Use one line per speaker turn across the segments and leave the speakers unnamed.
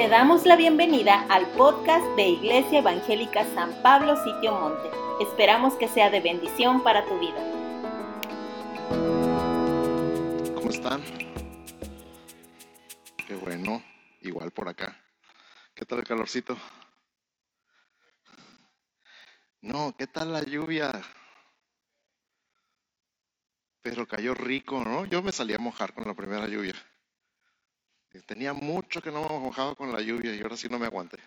Te damos la bienvenida al podcast de Iglesia Evangélica San Pablo Sitio Monte. Esperamos que sea de bendición para tu vida.
¿Cómo están? Qué bueno, igual por acá. ¿Qué tal el calorcito? No, ¿qué tal la lluvia? Pero cayó rico, ¿no? Yo me salí a mojar con la primera lluvia. Tenía mucho que no me mojaba con la lluvia y ahora sí no me aguanté.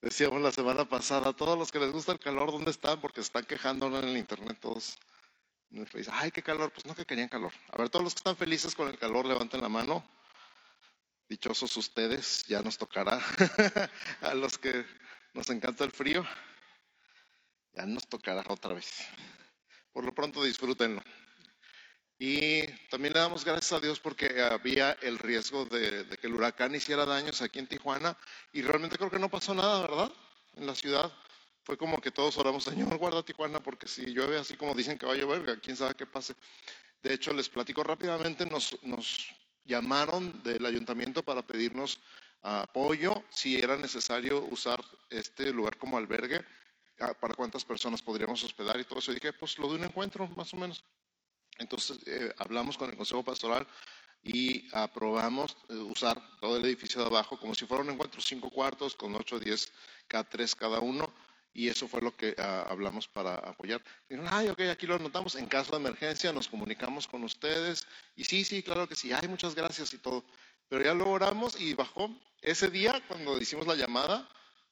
Decíamos la semana pasada, todos los que les gusta el calor, ¿dónde están? Porque están quejando en el internet todos. Ay, qué calor. Pues no que querían calor. A ver, todos los que están felices con el calor, levanten la mano. Dichosos ustedes, ya nos tocará. A los que nos encanta el frío, ya nos tocará otra vez. Por lo pronto disfrútenlo. Y también le damos gracias a Dios porque había el riesgo de, que el huracán hiciera daños aquí en Tijuana y realmente creo que no pasó nada, ¿verdad? En la ciudad. Fue como que todos oramos, Señor, guarda Tijuana porque si llueve así como dicen que va a llover, quién sabe qué pase. De hecho, les platico rápidamente, nos, nos llamaron del ayuntamiento para pedirnos apoyo si era necesario usar este lugar como albergue, ah, para cuántas personas podríamos hospedar y todo eso. Y dije, pues lo de un encuentro, más o menos. Entonces eh, hablamos con el Consejo Pastoral y aprobamos eh, usar todo el edificio de abajo como si fuera un encuentro, cinco cuartos con ocho diez cada tres cada uno. Y eso fue lo que ah, hablamos para apoyar. Dijeron, ay, ok, aquí lo anotamos. En caso de emergencia nos comunicamos con ustedes. Y sí, sí, claro que sí. Ay, muchas gracias y todo. Pero ya lo oramos y bajó. Ese día, cuando hicimos la llamada,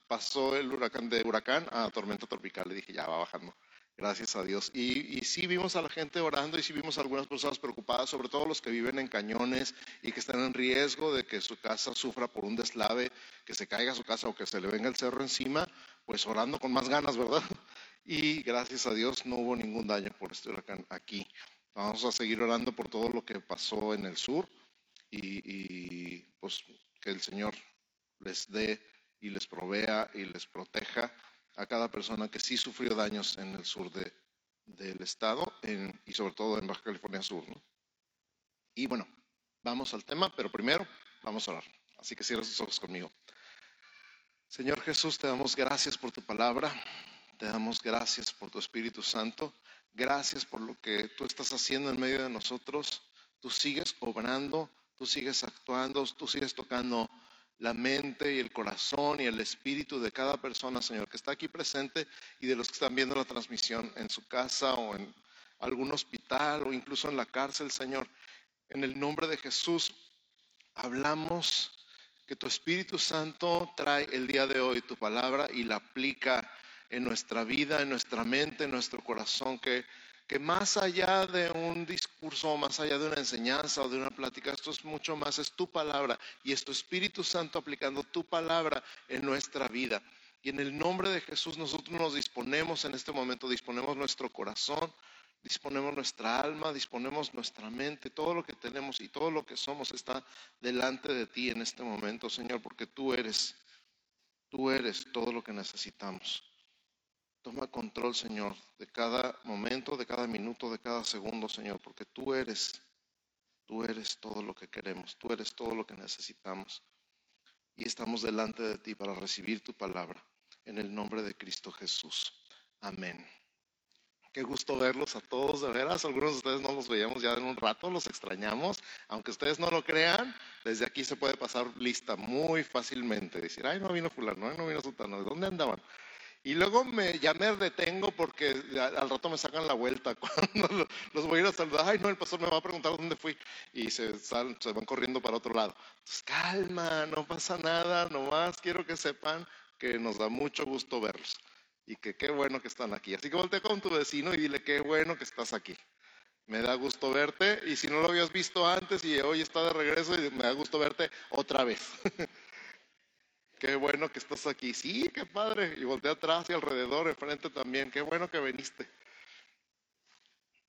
pasó el huracán de huracán a tormenta tropical. Le dije, ya va bajando. Gracias a Dios. Y, sí vimos a la gente orando y sí vimos a algunas personas preocupadas, sobre todo los que viven en cañones y que están en riesgo de que su casa sufra por un deslave, que se caiga su casa o que se le venga el cerro encima, pues orando con más ganas, ¿verdad? Y gracias a Dios no hubo ningún daño por este huracán aquí. Vamos a seguir orando por todo lo que pasó en el sur y, y pues que el Señor les dé y les provea y les proteja a cada persona que sí sufrió daños en el sur de, del estado y sobre todo en Baja California Sur. Y bueno, vamos al tema, pero primero vamos a orar. Así que cierra sus ojos conmigo. Señor Jesús, te damos gracias por tu palabra, te damos gracias por tu Espíritu Santo, gracias por lo que tú estás haciendo en medio de nosotros. Tú sigues obrando, tú sigues actuando, tú sigues tocando la mente y el corazón y el espíritu de cada persona, Señor, que está aquí presente y de los que están viendo la transmisión en su casa o en algún hospital o incluso en la cárcel, Señor. En el nombre de Jesús, hablamos que tu Espíritu Santo trae el día de hoy tu palabra y la aplica en nuestra vida, en nuestra mente, en nuestro corazón, que que más allá de un discurso, más allá de una enseñanza o de una plática, esto es mucho más, es tu palabra y es tu Espíritu Santo aplicando tu palabra en nuestra vida. Y en el nombre de Jesús nosotros nos disponemos en este momento, disponemos nuestro corazón, disponemos nuestra alma, disponemos nuestra mente, todo lo que tenemos y todo lo que somos está delante de ti en este momento, Señor, porque tú eres, tú eres todo lo que necesitamos. Toma control, Señor, de cada momento, de cada minuto, de cada segundo, Señor, porque tú eres, tú eres todo lo que queremos, tú eres todo lo que necesitamos. Y estamos delante de ti para recibir tu palabra. En el nombre de Cristo Jesús. Amén. Qué gusto verlos a todos, de veras. Algunos de ustedes no los veíamos ya en un rato, los extrañamos. Aunque ustedes no lo crean, desde aquí se puede pasar lista muy fácilmente. Decir, ay, no vino fulano, no vino sultano, ¿de dónde andaban? Y luego me, ya me detengo porque al rato me sacan la vuelta. Cuando los voy a ir a saludar, ay no, el pastor me va a preguntar dónde fui. Y se, se van corriendo para otro lado. Entonces, calma, no pasa nada, nomás quiero que sepan que nos da mucho gusto verlos. Y que qué bueno que están aquí. Así que voltea con tu vecino y dile qué bueno que estás aquí. Me da gusto verte. Y si no lo habías visto antes y hoy está de regreso, me da gusto verte otra vez. Qué bueno que estás aquí. Sí, qué padre. Y voltea atrás y alrededor, enfrente también. Qué bueno que viniste.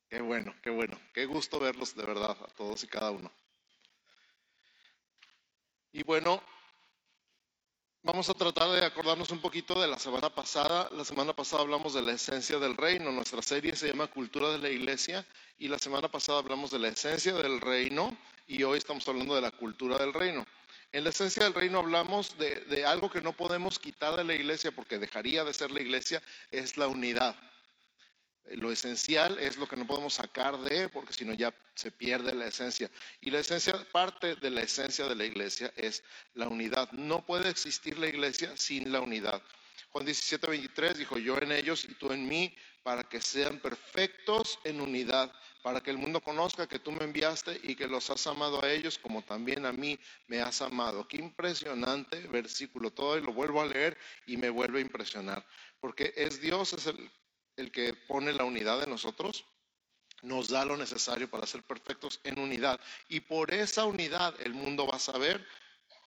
Qué bueno, qué bueno. Qué gusto verlos de verdad, a todos y cada uno. Y bueno, Vamos a tratar de acordarnos un poquito de la semana pasada. La semana pasada hablamos de la esencia del reino. Nuestra serie se llama Cultura de la Iglesia y la semana pasada hablamos de la esencia del reino y hoy estamos hablando de la cultura del reino. En la esencia del reino hablamos de, algo que no podemos quitar de la iglesia porque dejaría de ser la iglesia, es la unidad. Lo esencial es lo que no podemos sacar de, porque si no ya se pierde la esencia. Y la esencia, parte de la esencia de la iglesia es la unidad. No puede existir la iglesia sin la unidad. Juan 17, 23 dijo, yo en ellos y tú en mí, para que sean perfectos en unidad, para que el mundo conozca que tú me enviaste y que los has amado a ellos como también a mí me has amado. Qué impresionante versículo todo y lo vuelvo a leer y me vuelve a impresionar, porque es Dios, el el que pone la unidad de nosotros, nos da lo necesario para ser perfectos en unidad. Y por esa unidad el mundo va a saber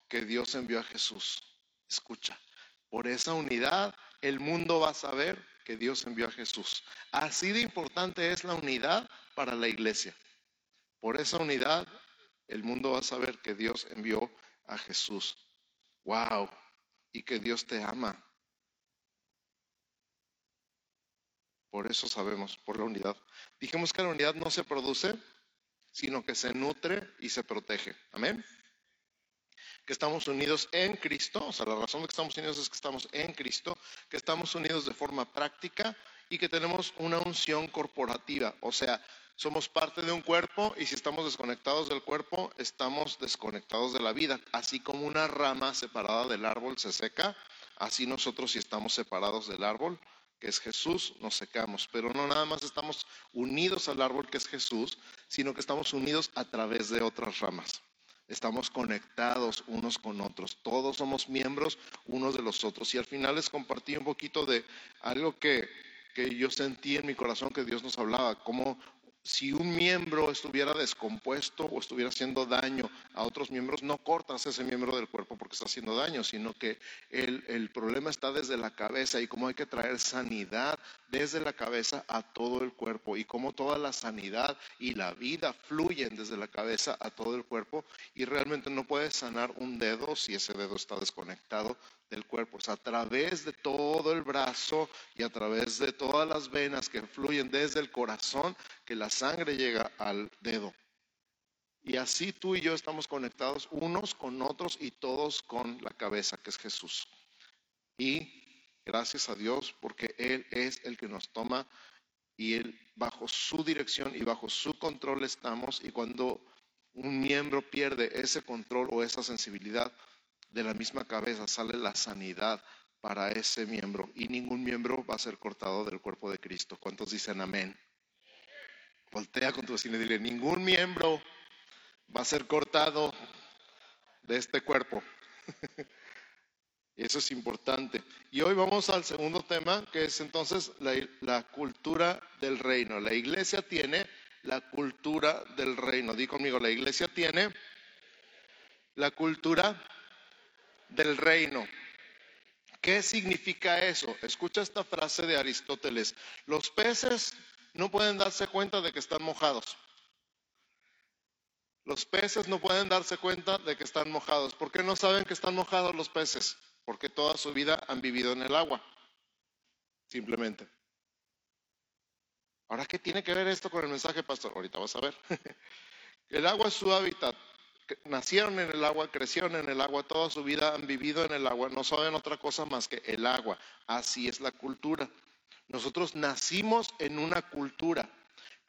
que Dios envió a Jesús. Escucha, por esa unidad el mundo va a saber que Dios envió a Jesús. Así de importante es la unidad para la iglesia. Por esa unidad el mundo va a saber que Dios envió a Jesús. Wow, y que Dios te ama. Por eso sabemos, por la unidad. Dijimos que la unidad no se produce, sino que se nutre y se protege. Amén. Que estamos unidos en Cristo, o sea, la razón de que estamos unidos es que estamos en Cristo, que estamos unidos de forma práctica y que tenemos una unción corporativa, o sea, somos parte de un cuerpo y si estamos desconectados del cuerpo, estamos desconectados de la vida. Así como una rama separada del árbol se seca, así nosotros si estamos separados del árbol, que es Jesús, nos secamos. Pero no nada más estamos unidos al árbol que es Jesús, sino que estamos unidos a través de otras ramas. Estamos conectados unos con otros. Todos somos miembros unos de los otros. Y al final les compartí un poquito de algo que, que yo sentí en mi corazón que Dios nos hablaba, cómo si un miembro estuviera descompuesto o estuviera haciendo daño a otros miembros, no cortas ese miembro del cuerpo porque está haciendo daño, sino que el, problema está desde la cabeza y cómo hay que traer sanidad desde la cabeza a todo el cuerpo y cómo toda la sanidad y la vida fluyen desde la cabeza a todo el cuerpo y realmente no puedes sanar un dedo si ese dedo está desconectado del cuerpo, es a través de todo el brazo y a través de todas las venas que fluyen desde el corazón que la sangre llega al dedo. Y así tú y yo estamos conectados unos con otros y todos con la cabeza que es Jesús. Y gracias a Dios porque Él es el que nos toma y Él bajo su dirección y bajo su control estamos y cuando un miembro pierde ese control o esa sensibilidad, de la misma cabeza sale la sanidad para ese miembro y ningún miembro va a ser cortado del cuerpo de Cristo. ¿Cuántos dicen amén? Voltea con tu vecino y dile, ningún miembro va a ser cortado de este cuerpo. Eso es importante. Y hoy vamos al segundo tema, que es entonces la, cultura del reino. La iglesia tiene la cultura del reino. Di conmigo, la iglesia tiene la cultura del reino. ¿Qué significa eso? Escucha esta frase de Aristóteles. Los peces no pueden darse cuenta de que están mojados. Los peces no pueden darse cuenta de que están mojados. ¿Por qué no saben que están mojados los peces? Porque toda su vida han vivido en el agua. Simplemente. Ahora, ¿qué tiene que ver esto con el mensaje, pastor? Ahorita vas a ver. el agua es su hábitat nacieron en el agua, crecieron en el agua, toda su vida han vivido en el agua, no saben otra cosa más que el agua. Así es la cultura. Nosotros nacimos en una cultura,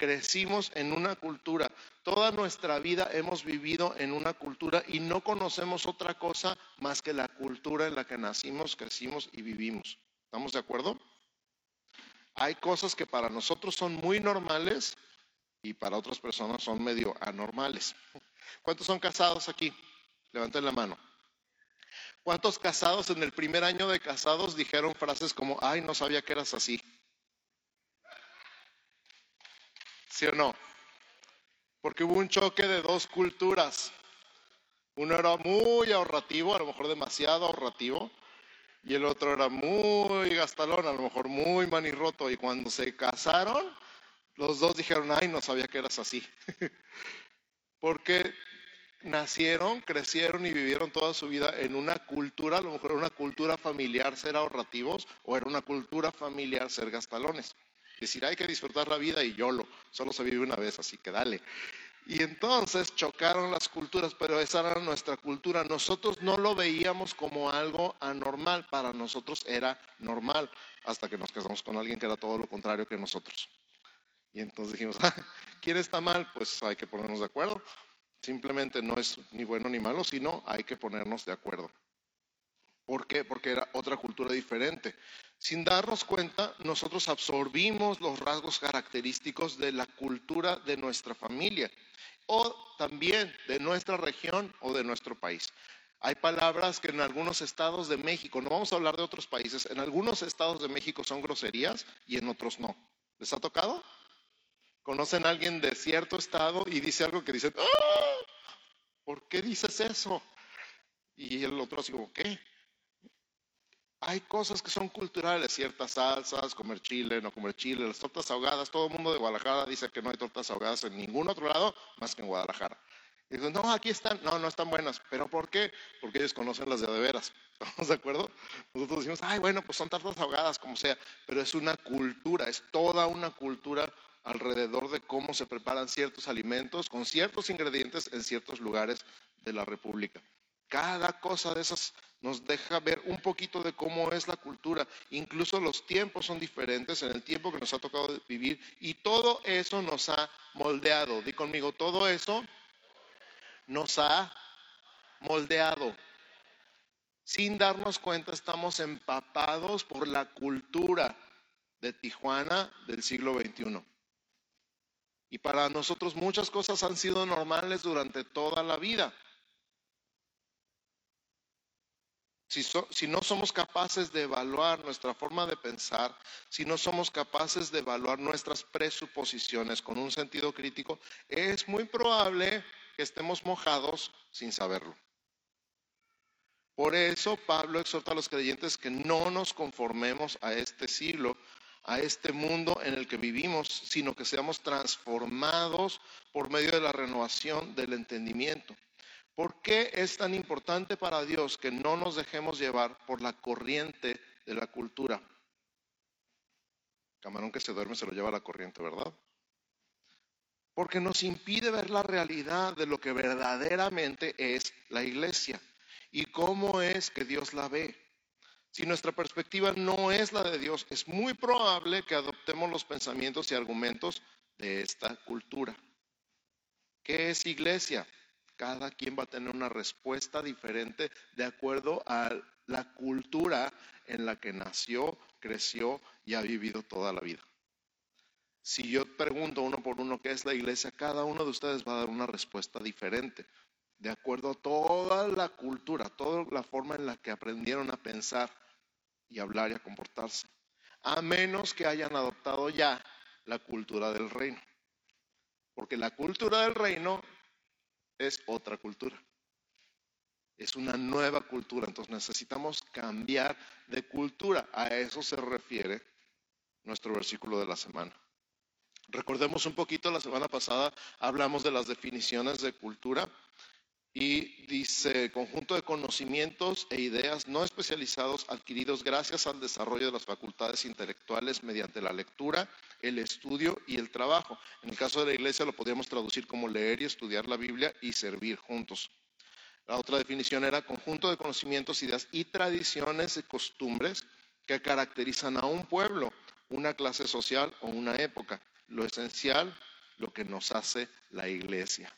crecimos en una cultura, toda nuestra vida hemos vivido en una cultura y no conocemos otra cosa más que la cultura en la que nacimos, crecimos y vivimos. ¿Estamos de acuerdo? Hay cosas que para nosotros son muy normales y para otras personas son medio anormales. ¿Cuántos son casados aquí? Levanten la mano. ¿Cuántos casados en el primer año de casados dijeron frases como, ay, no sabía que eras así? ¿Sí o no? Porque hubo un choque de dos culturas. Uno era muy ahorrativo, a lo mejor demasiado ahorrativo, y el otro era muy gastalón, a lo mejor muy manirroto. Y cuando se casaron, los dos dijeron, ay, no sabía que eras así. Porque nacieron, crecieron y vivieron toda su vida en una cultura, a lo mejor era una cultura familiar ser ahorrativos o era una cultura familiar ser gastalones. Decir, hay que disfrutar la vida y yo lo, solo se vive una vez, así que dale. Y entonces chocaron las culturas, pero esa era nuestra cultura. Nosotros no lo veíamos como algo anormal, para nosotros era normal, hasta que nos casamos con alguien que era todo lo contrario que nosotros. Y entonces dijimos, ah, ¿quién está mal? Pues hay que ponernos de acuerdo. Simplemente no es ni bueno ni malo, sino hay que ponernos de acuerdo. ¿Por qué? Porque era otra cultura diferente. Sin darnos cuenta, nosotros absorbimos los rasgos característicos de la cultura de nuestra familia o también de nuestra región o de nuestro país. Hay palabras que en algunos estados de México, no vamos a hablar de otros países, en algunos estados de México son groserías y en otros no. ¿Les ha tocado? ¿Conocen a alguien de cierto estado y dice algo que dice, ¡Ah! ¿por qué dices eso? Y el otro así ¿qué? Hay cosas que son culturales, ciertas salsas, comer chile, no comer chile, las tortas ahogadas. Todo el mundo de Guadalajara dice que no hay tortas ahogadas en ningún otro lado más que en Guadalajara. Y no, aquí están, no, no están buenas. ¿Pero por qué? Porque ellos conocen las de veras. ¿Estamos de acuerdo? Nosotros decimos, ay, bueno, pues son tortas ahogadas, como sea. Pero es una cultura, es toda una cultura alrededor de cómo se preparan ciertos alimentos con ciertos ingredientes en ciertos lugares de la República. Cada cosa de esas nos deja ver un poquito de cómo es la cultura. Incluso los tiempos son diferentes en el tiempo que nos ha tocado vivir y todo eso nos ha moldeado. Di conmigo, todo eso nos ha moldeado. Sin darnos cuenta estamos empapados por la cultura de Tijuana del siglo XXI. Y para nosotros muchas cosas han sido normales durante toda la vida. Si, no somos capaces de evaluar nuestra forma de pensar, si no somos capaces de evaluar nuestras presuposiciones con un sentido crítico, es muy probable que estemos mojados sin saberlo. Por eso Pablo exhorta a los creyentes que no nos conformemos a este siglo, a este mundo en el que vivimos, sino que seamos transformados por medio de la renovación del entendimiento. ¿Por qué es tan importante para Dios que no nos dejemos llevar por la corriente de la cultura? Camarón que se duerme se lo lleva la corriente, ¿verdad? Porque nos impide ver la realidad de lo que verdaderamente es la iglesia y cómo es que Dios la ve. Si nuestra perspectiva no es la de Dios, es muy probable que adoptemos los pensamientos y argumentos de esta cultura. ¿Qué es iglesia? Cada quien va a tener una respuesta diferente de acuerdo a la cultura en la que nació, creció y ha vivido toda la vida. Si yo pregunto uno por uno qué es la iglesia, cada uno de ustedes va a dar una respuesta diferente, de acuerdo a toda la cultura, toda la forma en la que aprendieron a pensar y hablar y a comportarse, a menos que hayan adoptado ya la cultura del reino. Porque la cultura del reino es otra cultura. Es una nueva cultura, entonces necesitamos cambiar de cultura. A eso se refiere nuestro versículo de la semana. Recordemos un poquito, la semana pasada hablamos de las definiciones de cultura y dice conjunto de conocimientos e ideas no especializados adquiridos gracias al desarrollo de las facultades intelectuales mediante la lectura, el estudio y el trabajo. En el caso de la iglesia lo podríamos traducir como leer y estudiar la Biblia y servir juntos. La otra definición era conjunto de conocimientos, ideas y tradiciones y costumbres que caracterizan a un pueblo, una clase social o una época. Lo esencial, lo que nos hace la iglesia.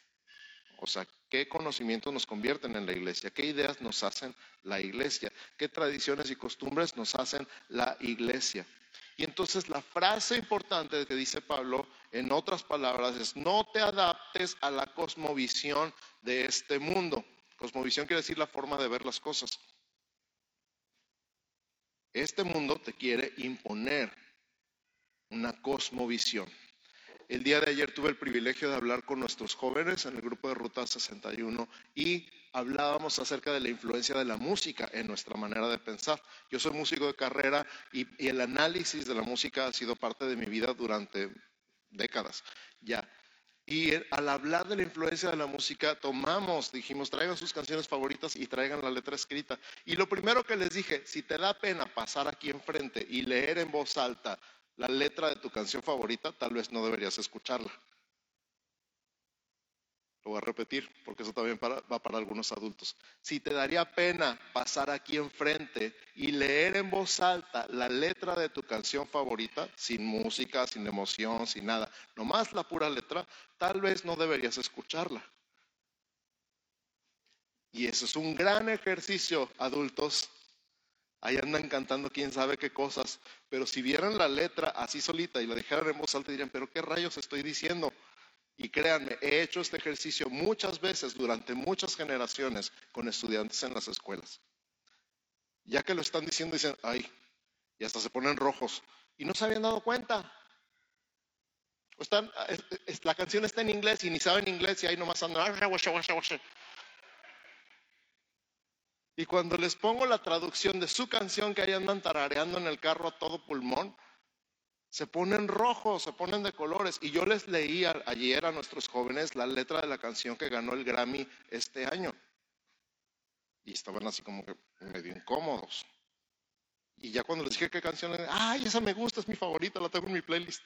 O sea, qué conocimientos nos convierten en la iglesia, qué ideas nos hacen la iglesia, qué tradiciones y costumbres nos hacen la iglesia. Y entonces la frase importante que dice Pablo, en otras palabras, es no te adaptes a la cosmovisión de este mundo. Cosmovisión quiere decir la forma de ver las cosas. Este mundo te quiere imponer una cosmovisión. El día de ayer tuve el privilegio de hablar con nuestros jóvenes en el grupo de Ruta 61 y hablábamos acerca de la influencia de la música en nuestra manera de pensar. Yo soy músico de carrera y, el análisis de la música ha sido parte de mi vida durante décadas ya. Y al hablar de la influencia de la música, tomamos, dijimos, traigan sus canciones favoritas y traigan la letra escrita. Y lo primero que les dije, si te da pena pasar aquí enfrente y leer en voz alta la letra de tu canción favorita, tal vez no deberías escucharla. Lo voy a repetir porque eso también va para algunos adultos. Si te daría pena pasar aquí enfrente y leer en voz alta la letra de tu canción favorita, sin música, sin emoción, sin nada, nomás la pura letra, tal vez no deberías escucharla. Y eso es un gran ejercicio, adultos. Ahí andan cantando quién sabe qué cosas, pero si vieran la letra así solita y la dejaran en voz alta, dirían, pero qué rayos estoy diciendo. Y créanme, he hecho este ejercicio muchas veces durante muchas generaciones con estudiantes en las escuelas. Ya que lo están diciendo, dicen, ay, y hasta se ponen rojos. Y no se habían dado cuenta. la canción está en inglés y ni saben inglés y ahí nomás andan. Y cuando les pongo la traducción de su canción que ahí andan tarareando en el carro a todo pulmón, se ponen rojos, se ponen de colores. Y yo les leí ayer a nuestros jóvenes la letra de la canción que ganó el Grammy este año. Y estaban así como medio incómodos. Y ya cuando les dije qué canción, ay, esa me gusta, es mi favorita, la tengo en mi playlist.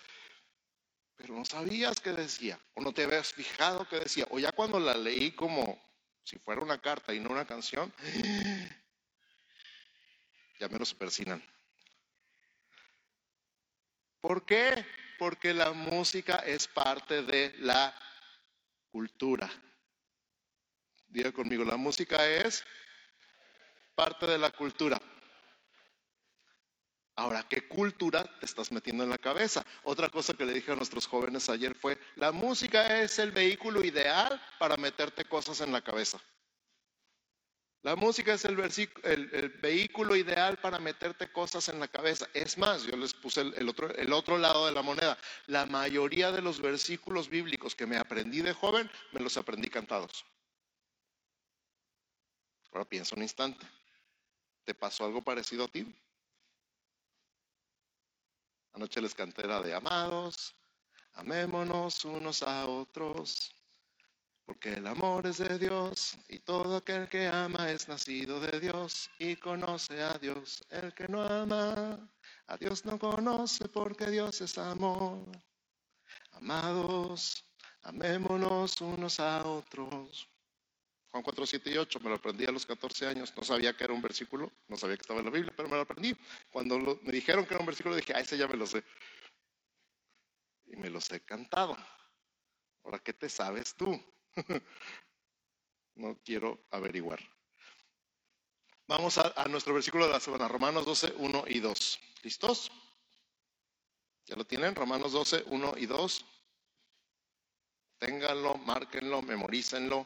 Pero no sabías qué decía, o no te habías fijado qué decía, o ya cuando la leí como si fuera una carta y no una canción, ya me los persinan. ¿Por qué? Porque la música es parte de la cultura. Diga conmigo, la música es parte de la cultura. Ahora, ¿qué cultura te estás metiendo en la cabeza? Otra cosa que le dije a nuestros jóvenes ayer fue, la música es el vehículo ideal para meterte cosas en la cabeza. La música es el, vehículo ideal para meterte cosas en la cabeza. Es más, yo les puse el, otro, lado de la moneda. La mayoría de los versículos bíblicos que me aprendí de joven, me los aprendí cantados. Ahora piensa un instante. ¿Te pasó algo parecido a ti? Anoche les canté de amados, amémonos unos a otros. Porque el amor es de Dios y todo aquel que ama es nacido de Dios y conoce a Dios. El que no ama a Dios no conoce porque Dios es amor. Amados, amémonos unos a otros. Juan 4, 7 y 8, me lo aprendí a los 14 años, no sabía que era un versículo, no sabía que estaba en la Biblia, pero me lo aprendí. Cuando me dijeron que era un versículo, dije, ah, ese ya me lo sé. Y me los he cantado. Ahora, ¿qué te sabes tú? no quiero averiguar. Vamos a, nuestro versículo de la semana, Romanos 12, 1 y 2. ¿Listos? ¿Ya lo tienen? Romanos 12, 1 y 2. Ténganlo, márquenlo, memorícenlo,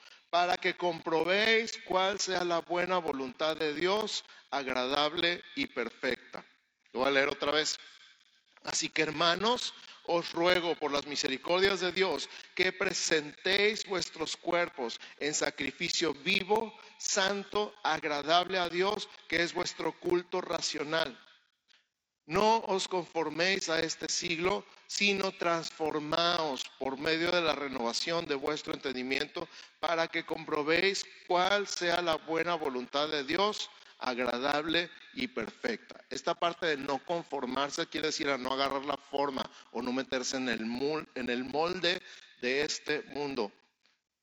para que comprobéis cuál sea la buena voluntad de Dios, agradable y perfecta. Lo voy a leer otra vez. Así que hermanos, os ruego por las misericordias de Dios que presentéis vuestros cuerpos en sacrificio vivo, santo, agradable a Dios, que es vuestro culto racional. No os conforméis a este siglo, sino transformaos por medio de la renovación de vuestro entendimiento para que comprobéis cuál sea la buena voluntad de Dios, agradable y perfecta. Esta parte de no conformarse quiere decir a no agarrar la forma o no meterse en el, en el molde de este mundo,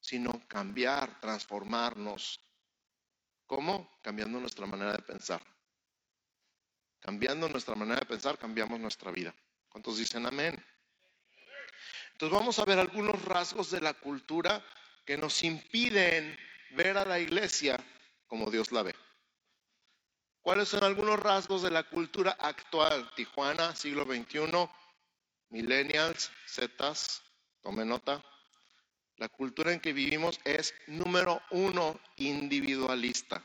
sino cambiar, transformarnos. ¿Cómo? Cambiando nuestra manera de pensar. Cambiando nuestra manera de pensar, cambiamos nuestra vida. ¿Cuántos dicen amén? Entonces vamos a ver algunos rasgos de la cultura que nos impiden ver a la iglesia como Dios la ve. ¿Cuáles son algunos rasgos de la cultura actual? Tijuana, siglo XXI, millennials, zetas, tome nota. La cultura en que vivimos es, número uno, individualista.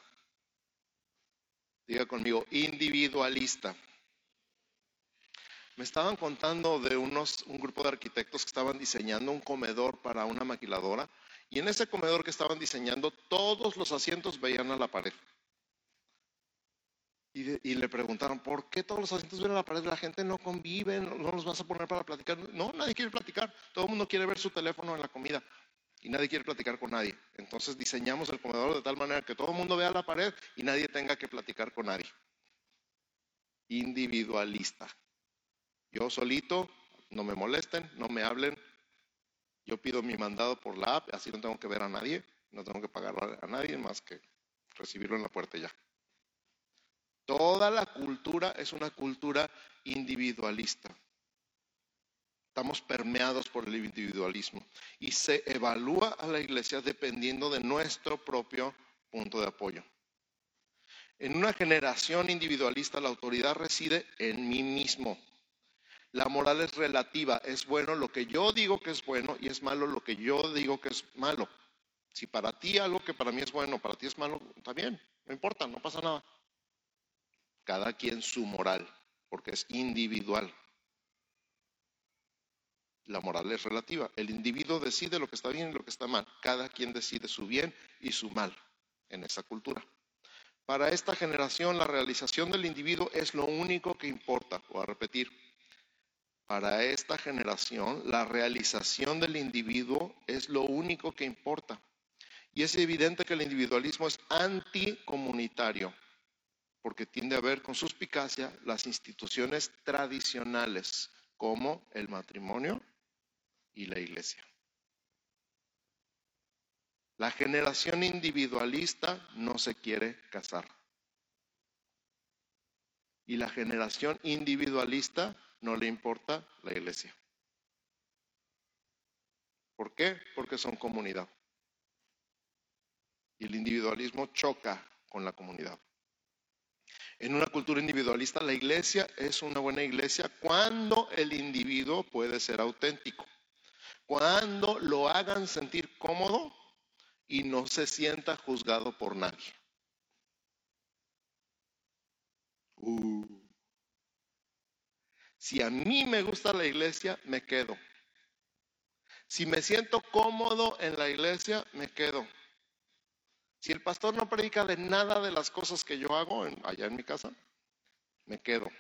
Diga conmigo, individualista. Me estaban contando de unos, un grupo de arquitectos que estaban diseñando un comedor para una maquiladora y en ese comedor que estaban diseñando todos los asientos veían a la pared. Y, le preguntaron, ¿por qué todos los asientos ven a la pared? La gente no convive, no, no, los vas a poner para platicar. No, nadie quiere platicar. Todo el mundo quiere ver su teléfono en la comida y nadie quiere platicar con nadie. Entonces diseñamos el comedor de tal manera que todo el mundo vea la pared y nadie tenga que platicar con nadie. Individualista. Yo solito, no me molesten, no me hablen. Yo pido mi mandado por la app, así no tengo que ver a nadie, no tengo que pagar a nadie más que recibirlo en la puerta ya. Toda la cultura es una cultura individualista. Estamos permeados por el individualismo y se evalúa a la iglesia dependiendo de nuestro propio punto de apoyo. En una generación individualista la autoridad reside en mí mismo. La moral es relativa, es bueno lo que yo digo que es bueno y es malo lo que yo digo que es malo. Si para ti algo que para mí es bueno, para ti es malo, está bien, no importa, no pasa nada. Cada quien su moral, porque es individual. La moral es relativa. El individuo decide lo que está bien y lo que está mal. Cada quien decide su bien y su mal en esa cultura. Para esta generación la realización del individuo es lo único que importa. Voy a repetir, para esta generación, la realización del individuo es lo único que importa. Y es evidente que el individualismo es anticomunitario, porque tiende a ver con suspicacia las instituciones tradicionales, como el matrimonio y la iglesia. La generación individualista no se quiere casar. Y la generación individualista no le importa la iglesia. ¿Por qué? Porque son comunidad. Y el individualismo choca con la comunidad. En una cultura individualista, la iglesia es una buena iglesia cuando el individuo puede ser auténtico, cuando lo hagan sentir cómodo y no se sienta juzgado por nadie. Uh. Si a mí me gusta la iglesia, me quedo. Si me siento cómodo en la iglesia, me quedo. Si el pastor no predica de nada de las cosas que yo hago allá en mi casa, me quedo.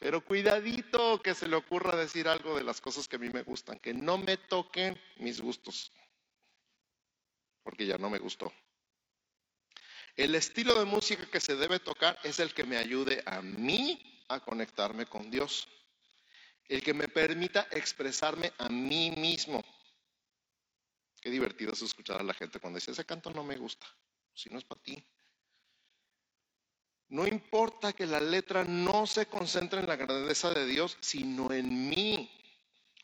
Pero cuidadito que se le ocurra decir algo de las cosas que a mí me gustan, que no me toquen mis gustos, porque ya no me gustó. El estilo de música que se debe tocar es el que me ayude a mí a conectarme con Dios. El que me permita expresarme a mí mismo. Qué divertido es escuchar a la gente cuando dice, ese canto no me gusta, si no es para ti. No importa que la letra no se concentre en la grandeza de Dios, sino en mí.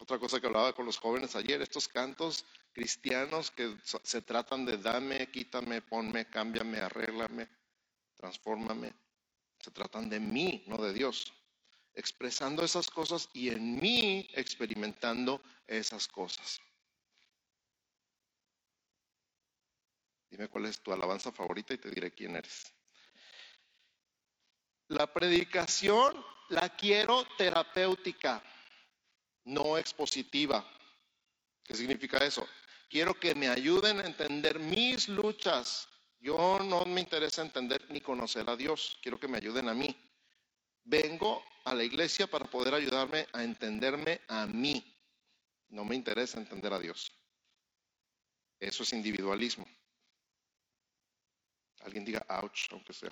Otra cosa que hablaba con los jóvenes ayer, estos cantos cristianos que se tratan de dame, quítame, ponme, cámbiame, arréglame, transfórmame. Se tratan de mí, no de Dios. Expresando esas cosas y en mí experimentando esas cosas. Dime cuál es tu alabanza favorita y te diré quién eres. La predicación la quiero terapéutica, no expositiva. ¿Qué significa eso? Quiero que me ayuden a entender mis luchas, yo no me interesa entender ni conocer a Dios, quiero que me ayuden a mí. Vengo a la iglesia para poder ayudarme a entenderme a mí. No me interesa entender a Dios. Eso es individualismo. Alguien diga, ouch, aunque sea.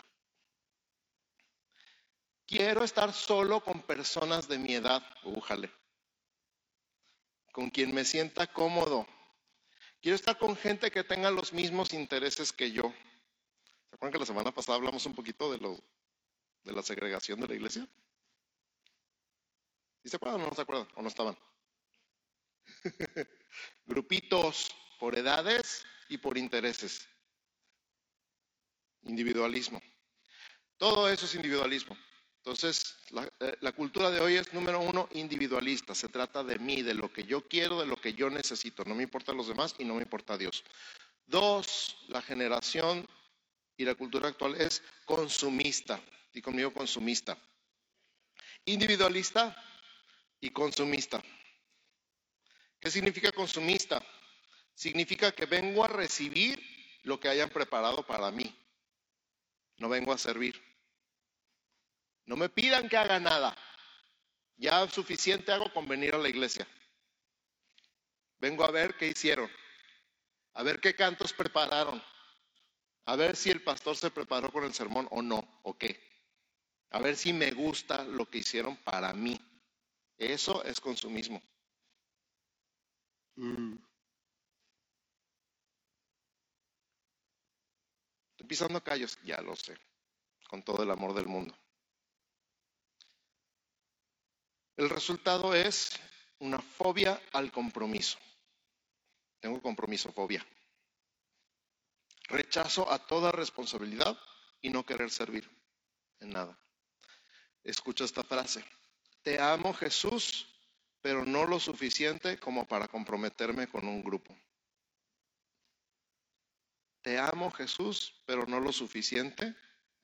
Quiero estar solo con personas de mi edad, újale. Con quien me sienta cómodo, Quiero estar con gente que tenga los mismos intereses que yo. ¿Se acuerdan que la semana pasada hablamos un poquito de, lo, de la segregación de la iglesia? ¿Y se acuerdan o no se acuerdan? ¿O no estaban? Grupitos por edades y por intereses. Individualismo. Todo eso es individualismo. Entonces, eh, la, cultura de hoy es, número uno, individualista. Se trata de mí, de lo que yo quiero, de lo que yo necesito. No me importa los demás y no me importa Dios. Dos, la generación y la cultura actual es consumista. Y conmigo consumista. Individualista y consumista. ¿Qué significa consumista? Significa que vengo a recibir lo que hayan preparado para mí. No vengo a servir. No me pidan que haga nada. Ya suficiente hago con venir a la iglesia. Vengo a ver qué hicieron, a ver qué cantos prepararon, a ver si el pastor se preparó con el sermón o no, o qué. A ver si me gusta lo que hicieron para mí. Eso es consumismo. Mm. Estoy pisando callos, ya lo sé, con todo el amor del mundo. El resultado es una fobia al compromiso. Tengo compromiso, fobia. Rechazo a toda responsabilidad y no querer servir en nada. Escucha esta frase. Te amo Jesús, pero no lo suficiente como para comprometerme con un grupo. Te amo Jesús, pero no lo suficiente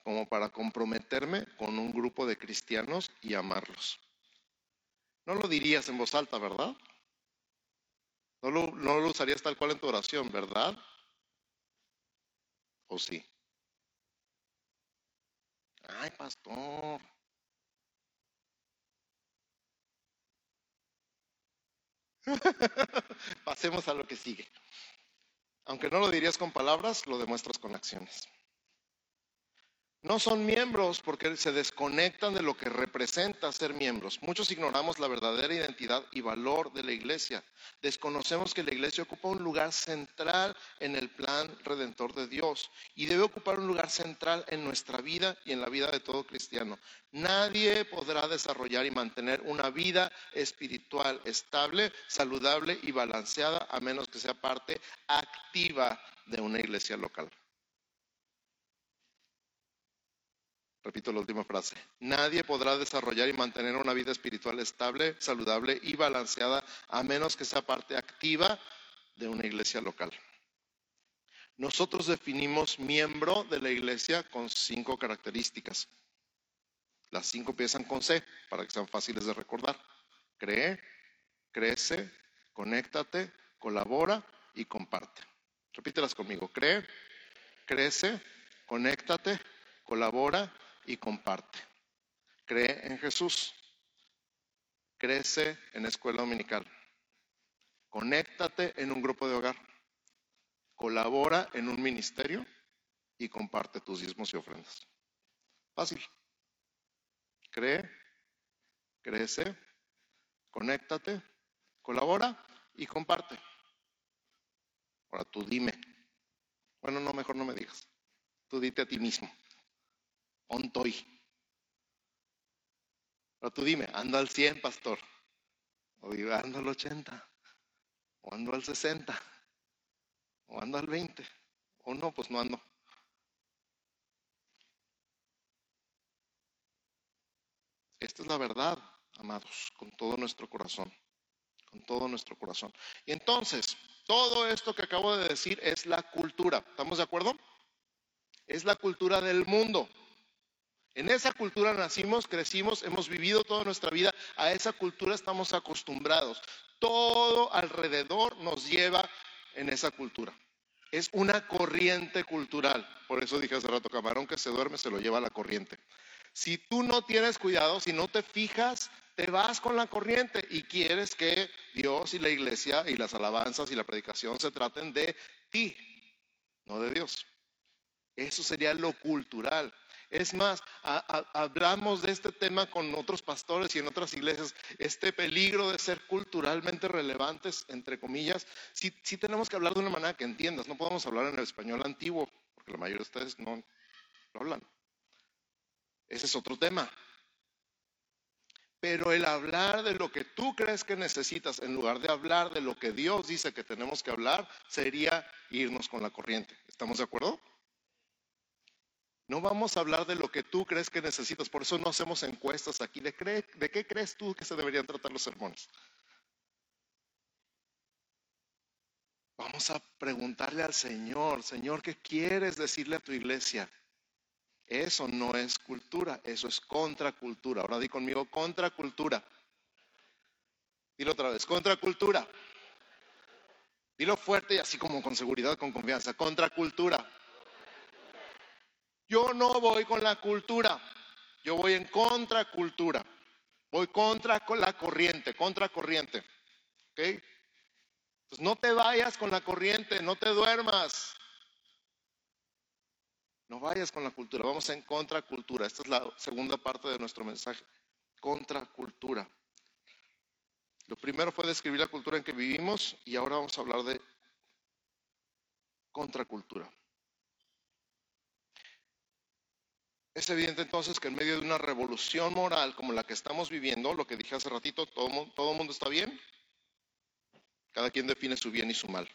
como para comprometerme con un grupo de cristianos y amarlos. No lo dirías en voz alta, ¿verdad? No lo, usarías tal cual en tu oración, ¿verdad? ¿O sí? Ay, pastor. Pasemos a lo que sigue. Aunque no lo dirías con palabras, lo demuestras con acciones. No son miembros porque se desconectan de lo que representa ser miembros. Muchos ignoramos la verdadera identidad y valor de la iglesia. Desconocemos que la iglesia ocupa un lugar central en el plan redentor de Dios y debe ocupar un lugar central en nuestra vida y en la vida de todo cristiano. Nadie podrá desarrollar y mantener una vida espiritual estable, saludable y balanceada a menos que sea parte activa de una iglesia local. Repito la última frase. Nadie podrá desarrollar y mantener una vida espiritual estable, saludable y balanceada a menos que sea parte activa de una iglesia local. Nosotros definimos miembro de la iglesia con cinco características. Las cinco empiezan con C para que sean fáciles de recordar. Cree, crece, conéctate, colabora y comparte. Repítelas conmigo. Cree, crece, conéctate, colabora y comparte. Cree en Jesús. Crece en escuela dominical. Conéctate en un grupo de hogar. Colabora en un ministerio y comparte tus diezmos y ofrendas. Fácil. Cree, crece, conéctate, colabora y comparte. Ahora tú dime. Bueno, no, mejor no me digas. Tú dite a ti mismo. Ontoy. Pero tú dime, ando al 100, pastor. O ando al 80. O ando al 60. O ando al 20. O no, pues no ando. Esta es la verdad, amados, con todo nuestro corazón. Con todo nuestro corazón. Y entonces, todo esto que acabo de decir es la cultura. ¿Estamos de acuerdo? Es la cultura del mundo. En esa cultura nacimos, crecimos, hemos vivido toda nuestra vida, a esa cultura estamos acostumbrados. Todo alrededor nos lleva en esa cultura. Es una corriente cultural. Por eso dije hace rato, camarón que se duerme se lo lleva la corriente. Si tú no tienes cuidado, si no te fijas, te vas con la corriente y quieres que Dios y la iglesia y las alabanzas y la predicación se traten de ti, no de Dios. Eso sería lo cultural. Es más, hablamos de este tema con otros pastores y en otras iglesias, este peligro de ser culturalmente relevantes, entre comillas, sí, tenemos que hablar de una manera que entiendas, no podemos hablar en el español antiguo, porque la mayoría de ustedes no lo hablan. Ese es otro tema. Pero el hablar de lo que tú crees que necesitas en lugar de hablar de lo que Dios dice que tenemos que hablar sería irnos con la corriente. ¿Estamos de acuerdo? No vamos a hablar de lo que tú crees que necesitas, por eso no hacemos encuestas aquí. ¿De, qué crees tú que se deberían tratar los sermones? Vamos a preguntarle al Señor, Señor, ¿qué quieres decirle a tu iglesia? Eso no es cultura, eso es contracultura. Ahora di conmigo, contracultura. Dilo otra vez, contracultura. Dilo fuerte y así como con seguridad, con confianza. Contracultura. Yo no voy con la cultura, yo voy en contracultura. Voy contra la corriente, contracorriente. ¿Ok? Pues no te vayas con la corriente, no te duermas. No vayas con la cultura, vamos en contracultura. Esta es la segunda parte de nuestro mensaje. Contracultura. Lo primero fue describir la cultura en que vivimos y ahora vamos a hablar de contracultura. Es evidente entonces que en medio de una revolución moral como la que estamos viviendo, lo que dije hace ratito, todo, todo el mundo está bien, cada quien define su bien y su mal.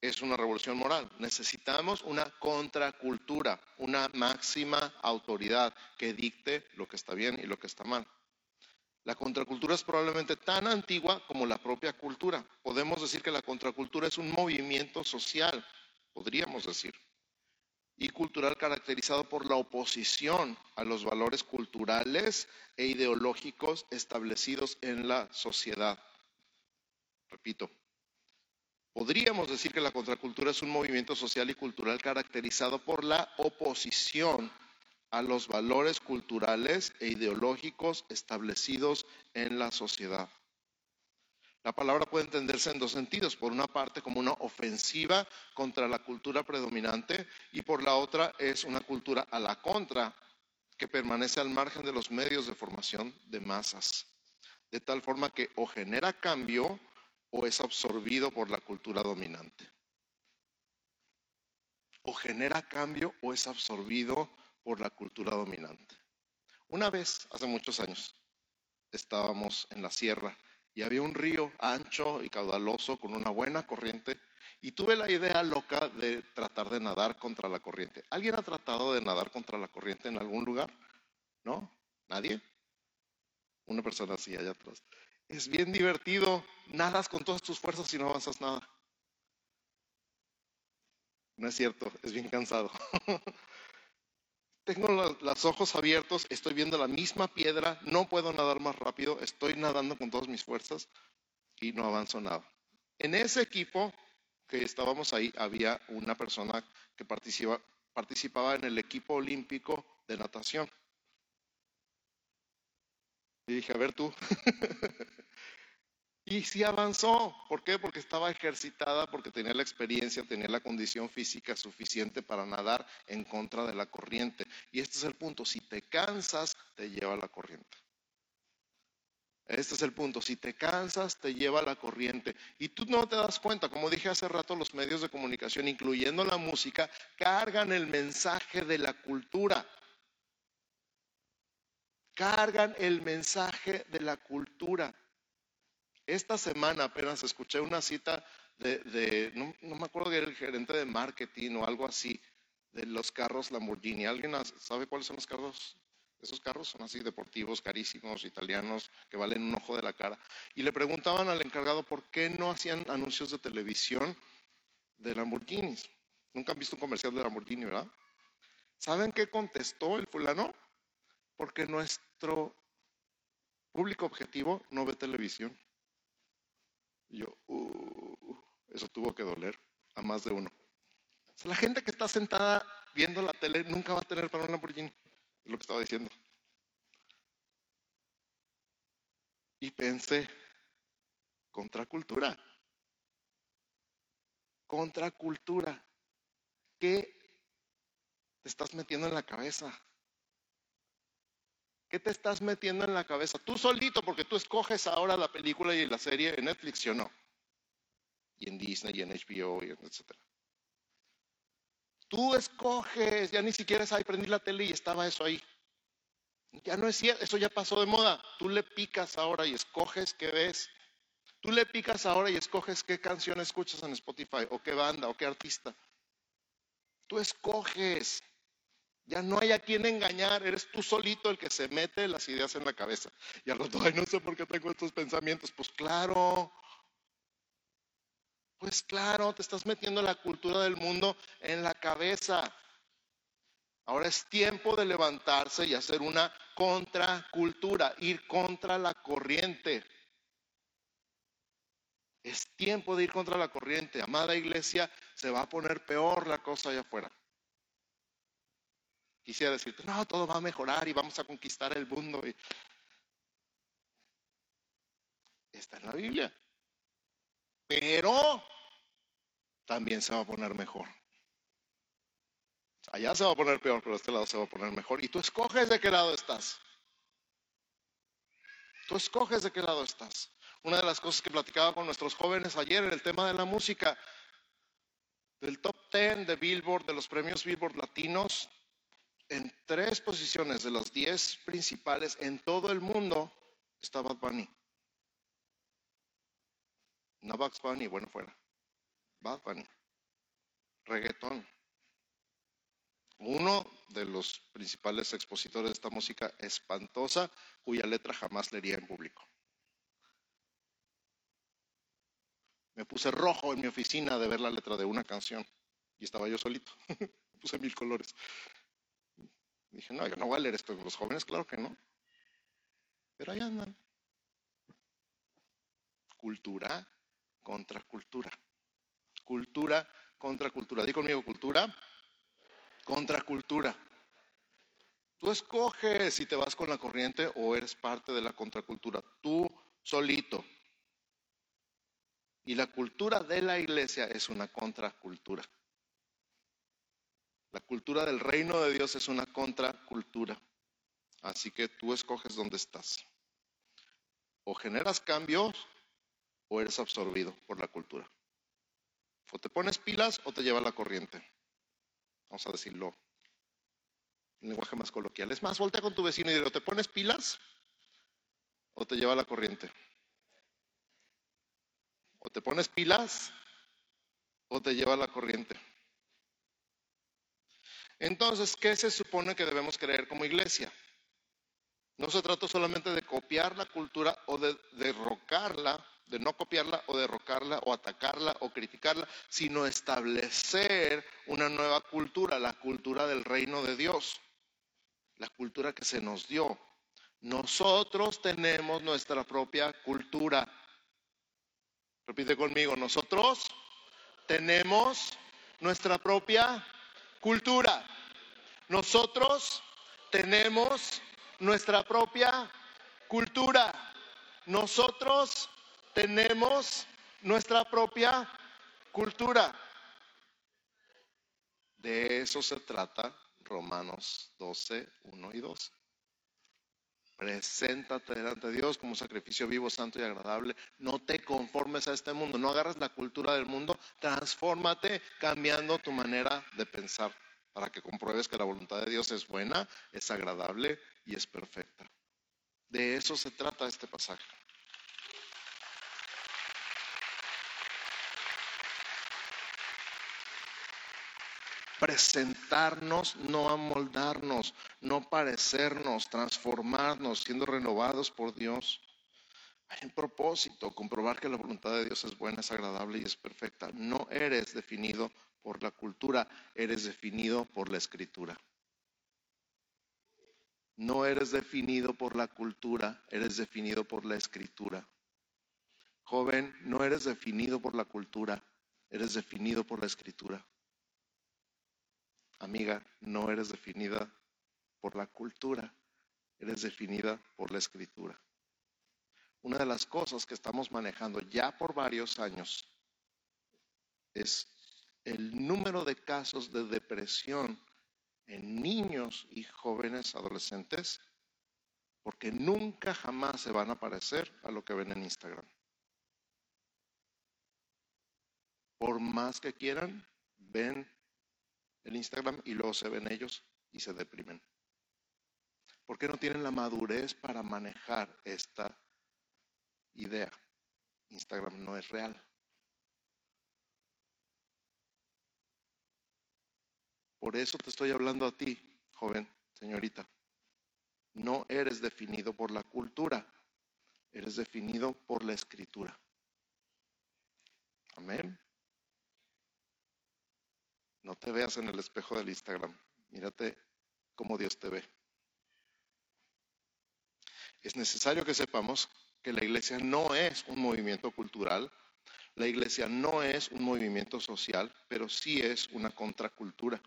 Es una revolución moral. Necesitamos una contracultura, una máxima autoridad que dicte lo que está bien y lo que está mal. La contracultura es probablemente tan antigua como la propia cultura. Podemos decir que la contracultura es un movimiento social, podríamos decir, y cultural caracterizado por la oposición a los valores culturales e ideológicos establecidos en la sociedad. Repito, podríamos decir que la contracultura es un movimiento social y cultural caracterizado por la oposición a los valores culturales e ideológicos establecidos en la sociedad. La palabra puede entenderse en dos sentidos. Por una parte, como una ofensiva contra la cultura predominante y por la otra es una cultura a la contra que permanece al margen de los medios de formación de masas. De tal forma que o genera cambio o es absorbido por la cultura dominante. O genera cambio o es absorbido por la cultura dominante. Una vez, hace muchos años, estábamos en la sierra y había un río ancho y caudaloso con una buena corriente y tuve la idea loca de tratar de nadar contra la corriente. ¿Alguien ha tratado de nadar contra la corriente en algún lugar? ¿No? ¿Nadie? Una persona así allá atrás. Es bien divertido. Nadas con todas tus fuerzas y no avanzas nada. No es cierto, es bien cansado. Tengo los, ojos abiertos, estoy viendo la misma piedra, no puedo nadar más rápido, estoy nadando con todas mis fuerzas y no avanzo nada. En ese equipo que estábamos ahí había una persona que participaba en el equipo olímpico de natación. Y dije, a ver tú. y sí avanzó. ¿Por qué? Porque estaba ejercitada, porque tenía la experiencia, tenía la condición física suficiente para nadar en contra de la corriente. Y este es el punto. Si te cansas, te lleva la corriente. Este es el punto. Si te cansas, te lleva la corriente. Y tú no te das cuenta, como dije hace rato, los medios de comunicación, incluyendo la música, cargan el mensaje de la cultura cargan el mensaje de la cultura. Esta semana apenas escuché una cita de, no, me acuerdo que era el gerente de marketing o algo así, de los carros Lamborghini. ¿Alguien sabe cuáles son los carros? Esos carros son así deportivos, carísimos, italianos, que valen un ojo de la cara. Y le preguntaban al encargado por qué no hacían anuncios de televisión de Lamborghinis. Nunca han visto un comercial de Lamborghini, ¿verdad? ¿Saben qué contestó el fulano? porque nuestro público objetivo no ve televisión. Y yo, uh, eso tuvo que doler a más de uno. la gente que está sentada viendo la tele nunca va a tener para un Lamborghini, es lo que estaba diciendo. Y pensé, contracultura. Contracultura. ¿Qué te estás metiendo en la cabeza? ¿Qué te estás metiendo en la cabeza? Tú solito, porque tú escoges ahora la película y la serie en Netflix, o no? Y en Disney, y en HBO, y etc. Tú escoges, ya ni siquiera ahí prendí la tele y estaba eso ahí. Ya no es cierto, eso ya pasó de moda. Tú le picas ahora y escoges qué ves. Tú le picas ahora y escoges qué canción escuchas en Spotify, o qué banda, o qué artista. Tú escoges. Ya no hay a quien engañar, eres tú solito el que se mete las ideas en la cabeza. Y al rato, ay, no sé por qué tengo estos pensamientos. Pues claro, pues claro, te estás metiendo la cultura del mundo en la cabeza. Ahora es tiempo de levantarse y hacer una contracultura, ir contra la corriente. Es tiempo de ir contra la corriente. Amada iglesia, se va a poner peor la cosa allá afuera. Quisiera decirte, no, todo va a mejorar y vamos a conquistar el mundo. Está en la Biblia. Pero también se va a poner mejor. Allá se va a poner peor, pero este lado se va a poner mejor. Y tú escoges de qué lado estás. Tú escoges de qué lado estás. Una de las cosas que platicaba con nuestros jóvenes ayer en el tema de la música, del top 10 de Billboard, de los premios Billboard latinos, en tres posiciones de los diez principales en todo el mundo está Bad Bunny. No Bugs Bunny, bueno fuera. Bad Bunny. Reggaetón. Uno de los principales expositores de esta música espantosa, cuya letra jamás leería en público. Me puse rojo en mi oficina de ver la letra de una canción y estaba yo solito. Me puse mil colores. Dije, no, yo no voy a leer esto. Los jóvenes, claro que no. Pero ahí andan. Cultura contra cultura. Cultura contra cultura. Conmigo, cultura contra cultura. Tú escoges si te vas con la corriente o eres parte de la contracultura. Tú solito. Y la cultura de la iglesia es una contracultura. La cultura del reino de Dios es una contracultura. Así que tú escoges dónde estás. O generas cambios o eres absorbido por la cultura. O te pones pilas o te lleva la corriente. Vamos a decirlo en lenguaje más coloquial. Es más, voltea con tu vecino y dile, ¿te pones pilas o te lleva la corriente? O te pones pilas o te lleva la corriente. Entonces, ¿qué se supone que debemos creer como iglesia? No se trata solamente de copiar la cultura o de derrocarla, de no copiarla o derrocarla o atacarla o criticarla, sino establecer una nueva cultura, la cultura del reino de Dios, la cultura que se nos dio. Nosotros tenemos nuestra propia cultura. Repite conmigo, nosotros tenemos nuestra propia cultura. Nosotros tenemos nuestra propia cultura. Nosotros tenemos nuestra propia cultura. De eso se trata Romanos 12, 1 y 2. Preséntate delante de Dios como sacrificio vivo, santo y agradable. No te conformes a este mundo, no agarras la cultura del mundo, transfórmate cambiando tu manera de pensar para que compruebes que la voluntad de Dios es buena, es agradable y es perfecta. De eso se trata este pasaje. Presentarnos, no amoldarnos, no parecernos, transformarnos, siendo renovados por Dios. Hay un propósito, comprobar que la voluntad de Dios es buena, es agradable y es perfecta. No eres definido por la cultura, eres definido por la escritura. No eres definido por la cultura, eres definido por la escritura. Joven, no eres definido por la cultura, eres definido por la escritura. Amiga, no eres definida por la cultura, eres definida por la escritura. Una de las cosas que estamos manejando ya por varios años es el número de casos de depresión en niños y jóvenes adolescentes porque nunca jamás se van a parecer a lo que ven en Instagram. Por más que quieran, ven el Instagram y luego se ven ellos y se deprimen. ¿Por qué no tienen la madurez para manejar esta idea? Instagram no es real. Por eso te estoy hablando a ti. joven, señorita, no eres definido por la cultura, eres definido por la escritura. Amén. No te veas en el espejo del Instagram, mírate cómo Dios te ve. Es necesario que sepamos que la iglesia no es un movimiento cultural, la iglesia no es un movimiento social, pero sí es una contracultura.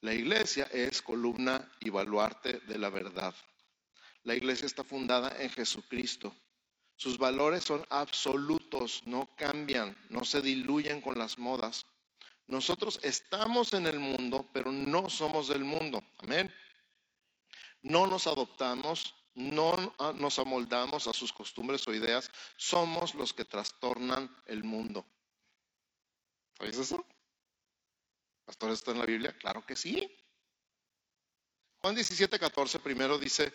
La iglesia es columna y baluarte de la verdad. La iglesia está fundada en Jesucristo. Sus valores son absolutos, no cambian, no se diluyen con las modas. Nosotros estamos en el mundo, pero no somos del mundo. Amén. No nos adoptamos, no nos amoldamos a sus costumbres o ideas, somos los que trastornan el mundo. ¿Sabes eso? ¿Pastor está en la Biblia? Claro que sí. Juan 17, 14 primero dice,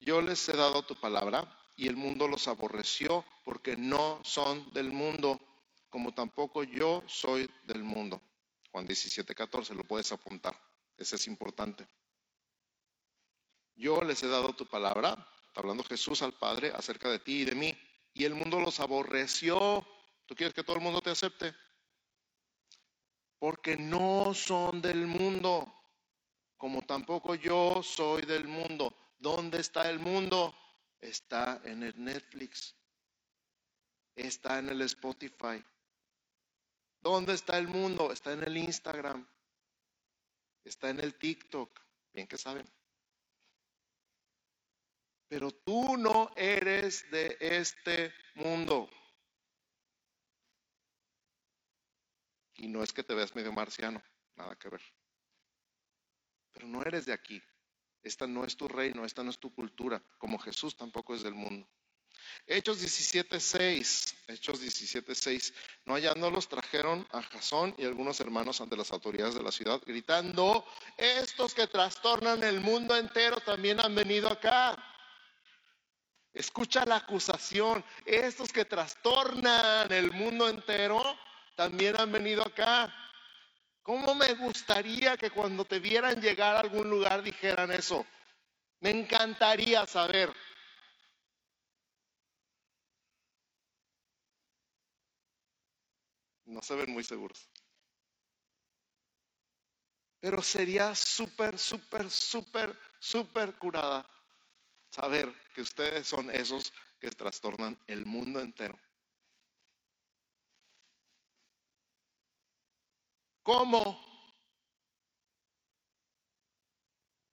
yo les he dado tu palabra y el mundo los aborreció porque no son del mundo, como tampoco yo soy del mundo. Juan 17, 14, lo puedes apuntar, ese es importante. Yo les he dado tu palabra, está hablando Jesús al Padre acerca de ti y de mí, y el mundo los aborreció. ¿Tú quieres que todo el mundo te acepte? Porque no son del mundo, como tampoco yo soy del mundo. ¿Dónde está el mundo? Está en el Netflix, está en el Spotify. ¿Dónde está el mundo? Está en el Instagram, está en el TikTok. Bien que saben pero tú no eres de este mundo. Y no es que te veas medio marciano, nada que ver. Pero no eres de aquí. Esta no es tu reino, esta no es tu cultura, como Jesús tampoco es del mundo. Hechos 17:6, Hechos 17:6, no hallándolos trajeron a Jasón y algunos hermanos ante las autoridades de la ciudad, gritando, estos que trastornan el mundo entero también han venido acá. Escucha la acusación. Estos que trastornan el mundo entero también han venido acá. ¿Cómo me gustaría que cuando te vieran llegar a algún lugar dijeran eso? Me encantaría saber. No se ven muy seguros. Pero sería súper, súper, súper, súper curada saber que ustedes son esos que trastornan el mundo entero. ¿Cómo?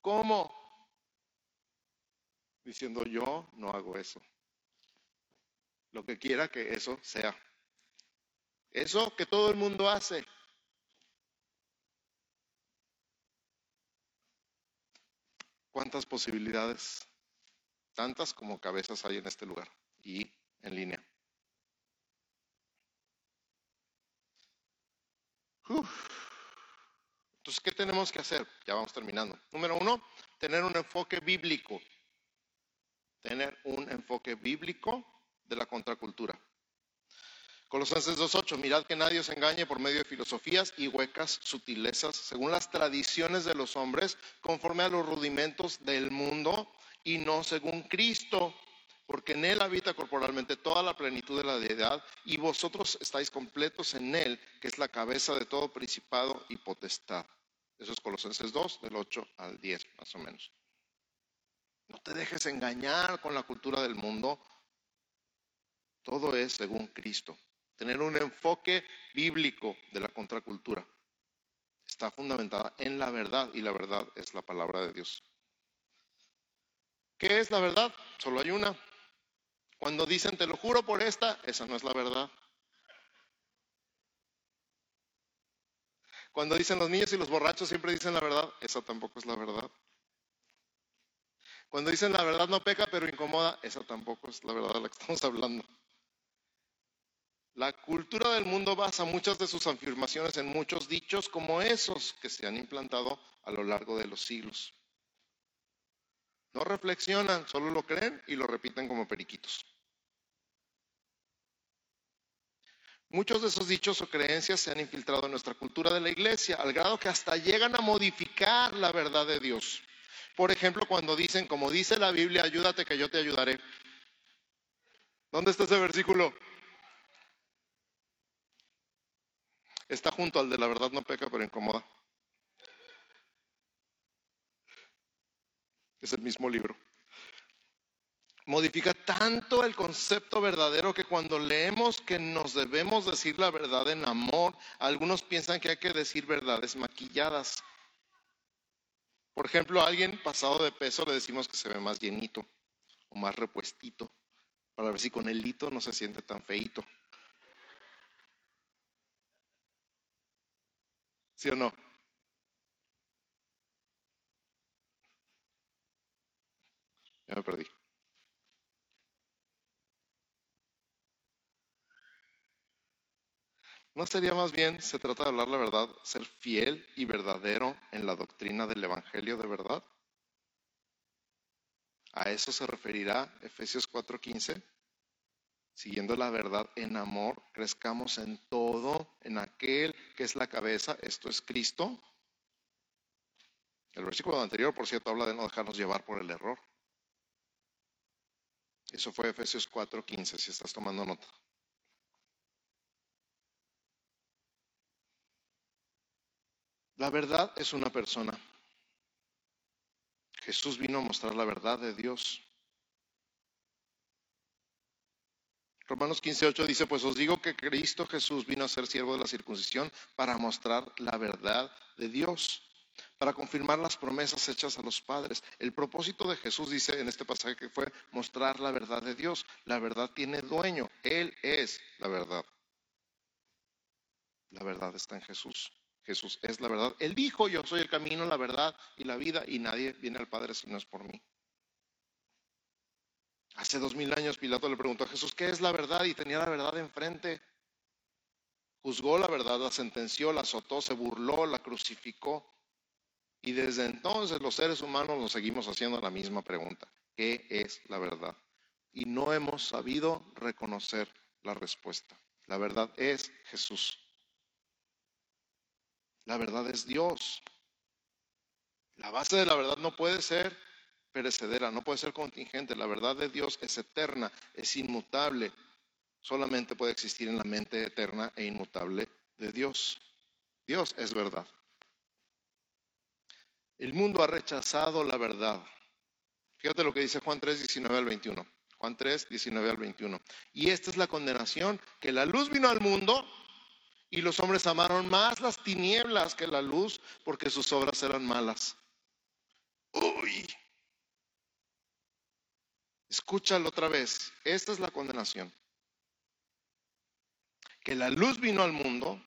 ¿Cómo? Diciendo yo no hago eso. Lo que quiera que eso sea. Eso que todo el mundo hace. ¿Cuántas posibilidades tantas como cabezas hay en este lugar y en línea. Entonces, ¿qué tenemos que hacer? Ya vamos terminando. Número uno, tener un enfoque bíblico. Tener un enfoque bíblico de la contracultura. Colosenses 2.8, mirad que nadie os engañe por medio de filosofías y huecas sutilezas, según las tradiciones de los hombres, conforme a los rudimentos del mundo y no según Cristo, porque en Él habita corporalmente toda la plenitud de la deidad y vosotros estáis completos en Él, que es la cabeza de todo principado y potestad. Eso es Colosenses 2, del 8 al 10, más o menos. No te dejes engañar con la cultura del mundo. Todo es según Cristo. Tener un enfoque bíblico de la contracultura está fundamentada en la verdad y la verdad es la palabra de Dios. ¿Qué es la verdad? Solo hay una. Cuando dicen, te lo juro por esta, esa no es la verdad. Cuando dicen los niños y los borrachos siempre dicen la verdad, esa tampoco es la verdad. Cuando dicen la verdad no peca pero incomoda, esa tampoco es la verdad de la que estamos hablando. La cultura del mundo basa muchas de sus afirmaciones en muchos dichos como esos que se han implantado a lo largo de los siglos. No reflexionan, solo lo creen y lo repiten como periquitos. Muchos de esos dichos o creencias se han infiltrado en nuestra cultura de la iglesia, al grado que hasta llegan a modificar la verdad de Dios. Por ejemplo, cuando dicen, como dice la Biblia, ayúdate que yo te ayudaré. ¿Dónde está ese versículo? Está junto al de la verdad no peca, pero incomoda. Es el mismo libro modifica tanto el concepto verdadero que cuando leemos que nos debemos decir la verdad en amor, algunos piensan que hay que decir verdades maquilladas. Por ejemplo, a alguien pasado de peso le decimos que se ve más llenito o más repuestito, para ver si con el hito no se siente tan feito. ¿Sí o no? Ya me perdí. ¿No sería más bien, se trata de hablar la verdad, ser fiel y verdadero en la doctrina del Evangelio de verdad? A eso se referirá Efesios 4:15. Siguiendo la verdad en amor, crezcamos en todo, en aquel que es la cabeza, esto es Cristo. El versículo anterior, por cierto, habla de no dejarnos llevar por el error. Eso fue Efesios 4:15, si estás tomando nota. La verdad es una persona. Jesús vino a mostrar la verdad de Dios. Romanos 15:8 dice, pues os digo que Cristo Jesús vino a ser siervo de la circuncisión para mostrar la verdad de Dios, para confirmar las promesas hechas a los padres. El propósito de Jesús dice en este pasaje que fue mostrar la verdad de Dios. La verdad tiene dueño, Él es la verdad. La verdad está en Jesús. Jesús es la verdad. Él dijo, yo soy el camino, la verdad y la vida, y nadie viene al Padre si no es por mí. Hace dos mil años Pilato le preguntó a Jesús, ¿qué es la verdad? Y tenía la verdad enfrente. Juzgó la verdad, la sentenció, la azotó, se burló, la crucificó. Y desde entonces los seres humanos nos seguimos haciendo la misma pregunta. ¿Qué es la verdad? Y no hemos sabido reconocer la respuesta. La verdad es Jesús. La verdad es Dios. La base de la verdad no puede ser perecedera, no puede ser contingente. La verdad de Dios es eterna, es inmutable. Solamente puede existir en la mente eterna e inmutable de Dios. Dios es verdad. El mundo ha rechazado la verdad. Fíjate lo que dice Juan 3, 19 al 21. Juan 3, 19 al 21. Y esta es la condenación, que la luz vino al mundo y los hombres amaron más las tinieblas que la luz porque sus obras eran malas. Uy. Escúchalo otra vez. Esta es la condenación. Que la luz vino al mundo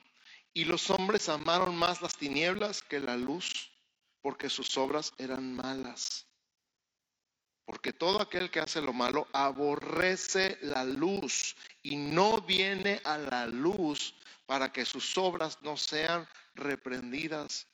y los hombres amaron más las tinieblas que la luz porque sus obras eran malas. Porque todo aquel que hace lo malo aborrece la luz y no viene a la luz para que sus obras no sean reprendidas.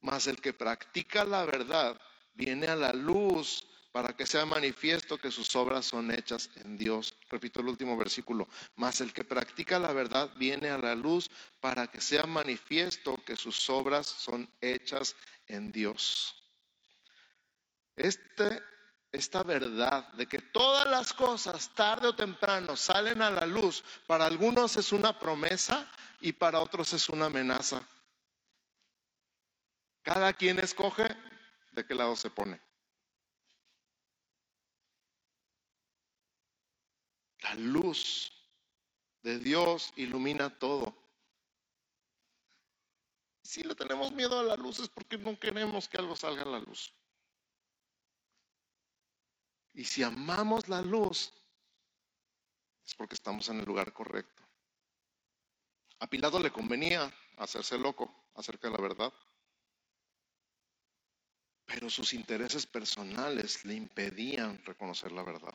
Mas el que practica la verdad viene a la luz para que sea manifiesto que sus obras son hechas en Dios. Repito el último versículo. Mas el que practica la verdad viene a la luz para que sea manifiesto que sus obras son hechas en Dios. Este esta verdad de que todas las cosas tarde o temprano salen a la luz, para algunos es una promesa y para otros es una amenaza. Cada quien escoge de qué lado se pone. La luz de Dios ilumina todo. Si le tenemos miedo a la luz es porque no queremos que algo salga a la luz. Y si amamos la luz, es porque estamos en el lugar correcto. A Pilato le convenía hacerse loco acerca de la verdad, pero sus intereses personales le impedían reconocer la verdad.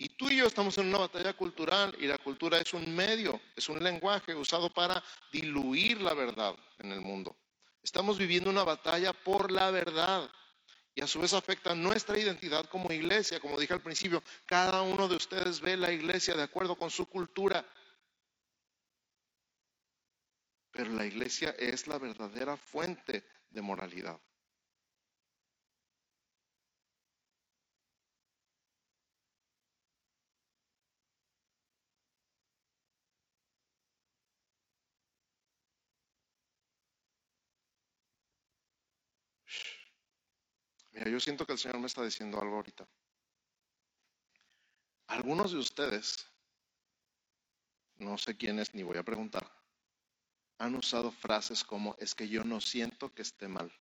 Y tú y yo estamos en una batalla cultural y la cultura es un medio, es un lenguaje usado para diluir la verdad en el mundo. Estamos viviendo una batalla por la verdad y a su vez afecta nuestra identidad como iglesia. Como dije al principio, cada uno de ustedes ve la iglesia de acuerdo con su cultura. Pero la iglesia es la verdadera fuente de moralidad. Yo siento que el Señor me está diciendo algo ahorita. Algunos de ustedes, no sé quiénes ni voy a preguntar, han usado frases como es que yo no siento que esté mal.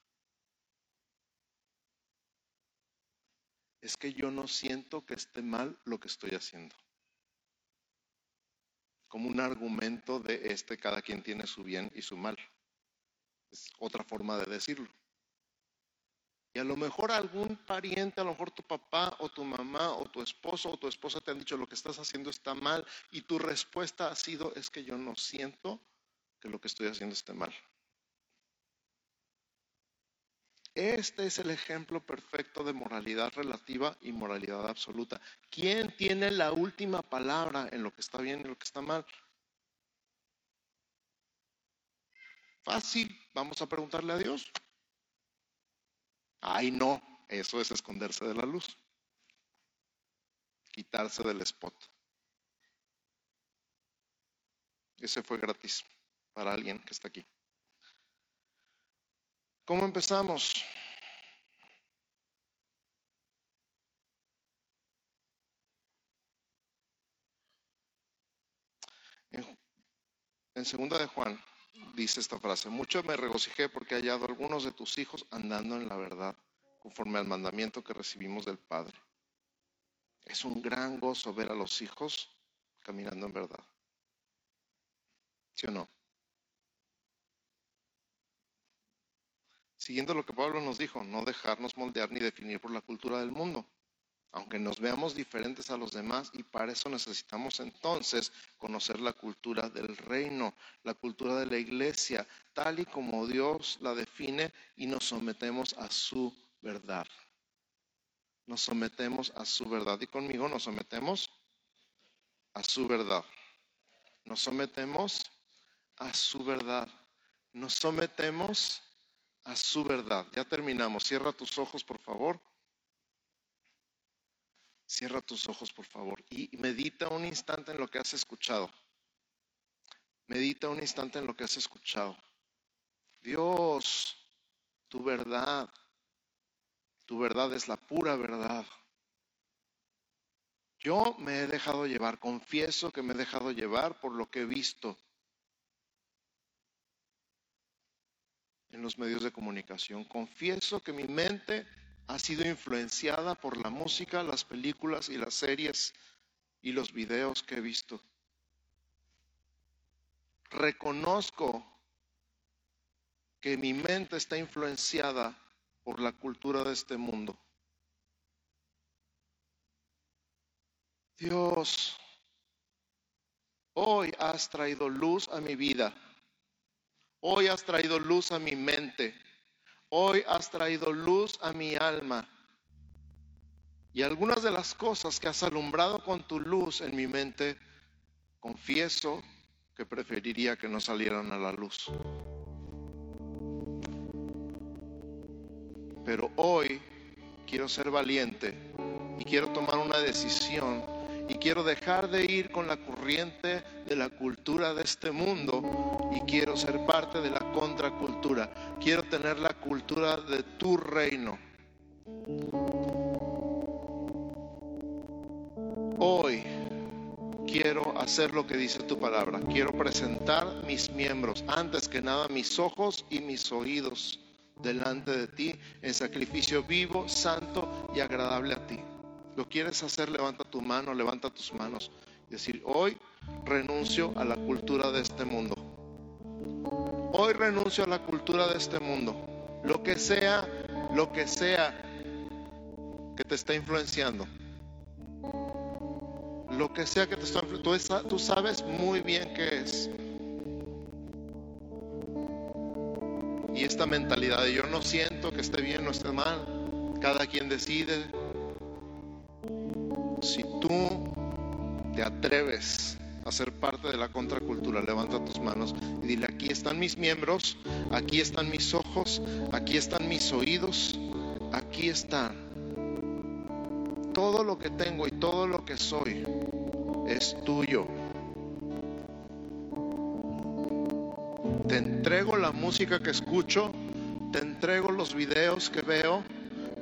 Es que yo no siento que esté mal lo que estoy haciendo. Como un argumento de este, cada quien tiene su bien y su mal. Es otra forma de decirlo. Y a lo mejor algún pariente, a lo mejor tu papá o tu mamá o tu esposo o tu esposa te han dicho lo que estás haciendo está mal y tu respuesta ha sido es que yo no siento que lo que estoy haciendo esté mal. Este es el ejemplo perfecto de moralidad relativa y moralidad absoluta. ¿Quién tiene la última palabra en lo que está bien y lo que está mal? Fácil, vamos a preguntarle a Dios. Ay, no, eso es esconderse de la luz. Quitarse del spot. Ese fue gratis para alguien que está aquí. ¿Cómo empezamos? En segunda de Juan dice esta frase, mucho me regocijé porque he hallado algunos de tus hijos andando en la verdad, conforme al mandamiento que recibimos del Padre. Es un gran gozo ver a los hijos caminando en verdad. ¿Sí o no? Siguiendo lo que Pablo nos dijo, no dejarnos moldear ni definir por la cultura del mundo aunque nos veamos diferentes a los demás y para eso necesitamos entonces conocer la cultura del reino, la cultura de la iglesia, tal y como Dios la define y nos sometemos a su verdad. Nos sometemos a su verdad y conmigo nos sometemos a su verdad. Nos sometemos a su verdad. Nos sometemos a su verdad. Ya terminamos. Cierra tus ojos, por favor. Cierra tus ojos, por favor, y medita un instante en lo que has escuchado. Medita un instante en lo que has escuchado. Dios, tu verdad, tu verdad es la pura verdad. Yo me he dejado llevar, confieso que me he dejado llevar por lo que he visto en los medios de comunicación. Confieso que mi mente ha sido influenciada por la música, las películas y las series y los videos que he visto. Reconozco que mi mente está influenciada por la cultura de este mundo. Dios, hoy has traído luz a mi vida. Hoy has traído luz a mi mente. Hoy has traído luz a mi alma. Y algunas de las cosas que has alumbrado con tu luz en mi mente, confieso que preferiría que no salieran a la luz. Pero hoy quiero ser valiente y quiero tomar una decisión y quiero dejar de ir con la corriente de la cultura de este mundo y quiero ser parte de la contracultura. Quiero tener la cultura de tu reino. Hoy quiero hacer lo que dice tu palabra. Quiero presentar mis miembros, antes que nada mis ojos y mis oídos delante de ti en sacrificio vivo, santo y agradable a ti lo quieres hacer, levanta tu mano, levanta tus manos. Y decir, hoy renuncio a la cultura de este mundo. Hoy renuncio a la cultura de este mundo. Lo que sea, lo que sea que te está influenciando. Lo que sea que te está influenciando. Tú, sabes muy bien qué es. Y esta mentalidad de yo no siento que esté bien o esté mal. Cada quien decide, si tú te atreves a ser parte de la contracultura, levanta tus manos y dile, aquí están mis miembros, aquí están mis ojos, aquí están mis oídos, aquí están. Todo lo que tengo y todo lo que soy es tuyo. Te entrego la música que escucho, te entrego los videos que veo,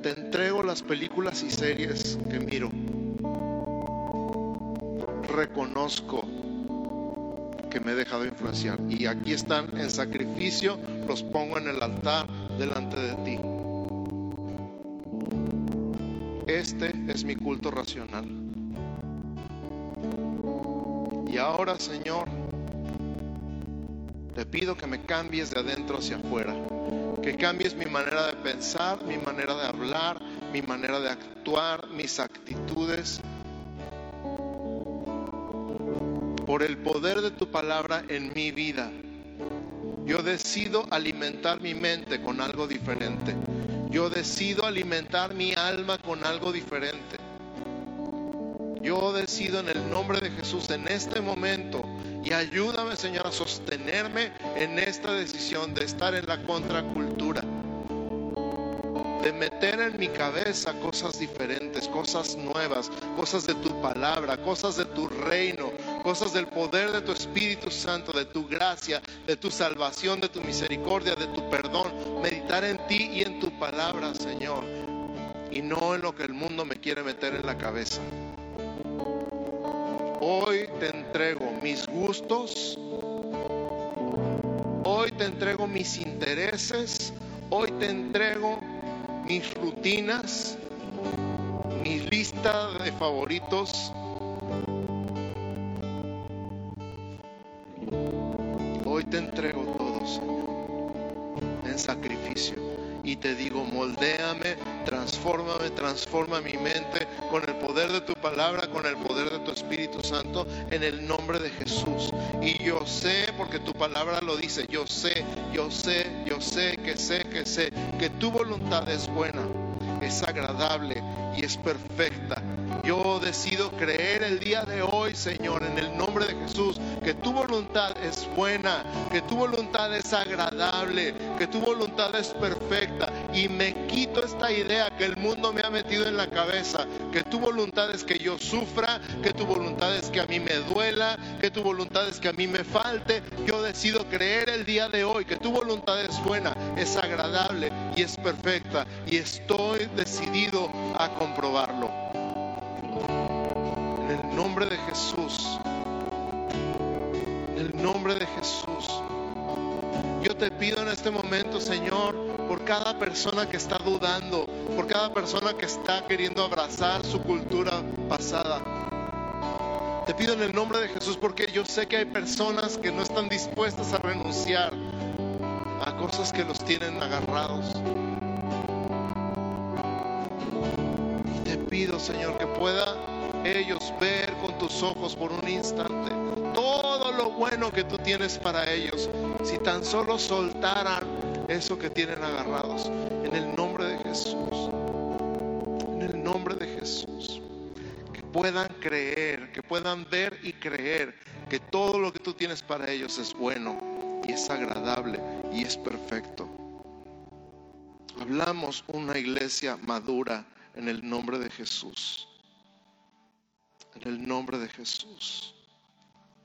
te entrego las películas y series que miro. Reconozco que me he dejado influenciar y aquí están en sacrificio, los pongo en el altar delante de ti. Este es mi culto racional. Y ahora, Señor, te pido que me cambies de adentro hacia afuera, que cambies mi manera de pensar, mi manera de hablar, mi manera de actuar, mis actitudes, por el poder de tu palabra en mi vida. Yo decido alimentar mi mente con algo diferente. Yo decido alimentar mi alma con algo diferente. Yo decido en el nombre de Jesús en este momento y ayúdame, Señor, a sostenerme en esta decisión de estar en la contracultura. De meter en mi cabeza cosas diferentes, cosas nuevas, cosas de tu palabra, cosas de tu reino, cosas del poder de tu Espíritu Santo, de tu gracia, de tu salvación, de tu misericordia, de tu perdón. Meditar en ti y en tu palabra, Señor. Y no en lo que el mundo me quiere meter en la cabeza. Hoy te entrego mis gustos. Hoy te entrego mis intereses. Hoy te entrego mis rutinas, mi lista de favoritos. Y te digo, moldéame, transfórmame, transforma mi mente con el poder de tu palabra, con el poder de tu Espíritu Santo, en el nombre de Jesús. Y yo sé, porque tu palabra lo dice, yo sé, yo sé, yo sé, que sé, que sé, que tu voluntad es buena, es agradable y es perfecta. Yo decido creer el día de hoy, Señor, en el nombre de Jesús, que tu voluntad es buena, que tu voluntad es agradable, que tu voluntad es perfecta. Y me quito esta idea que el mundo me ha metido en la cabeza, que tu voluntad es que yo sufra, que tu voluntad es que a mí me duela, que tu voluntad es que a mí me falte. Yo decido creer el día de hoy que tu voluntad es buena, es agradable y es perfecta. Y estoy decidido a comprobarlo. En el nombre de Jesús. Te pido en este momento, Señor, por cada persona que está dudando, por cada persona que está queriendo abrazar su cultura pasada. Te pido en el nombre de Jesús porque yo sé que hay personas que no están dispuestas a renunciar a cosas que los tienen agarrados. te pido, Señor, que pueda ellos ver con tus ojos por un instante todo lo bueno que tú tienes para ellos. Si tan solo soltaran eso que tienen agarrados. En el nombre de Jesús. En el nombre de Jesús. Que puedan creer, que puedan ver y creer que todo lo que tú tienes para ellos es bueno y es agradable y es perfecto. Hablamos una iglesia madura en el nombre de Jesús. En el nombre de Jesús.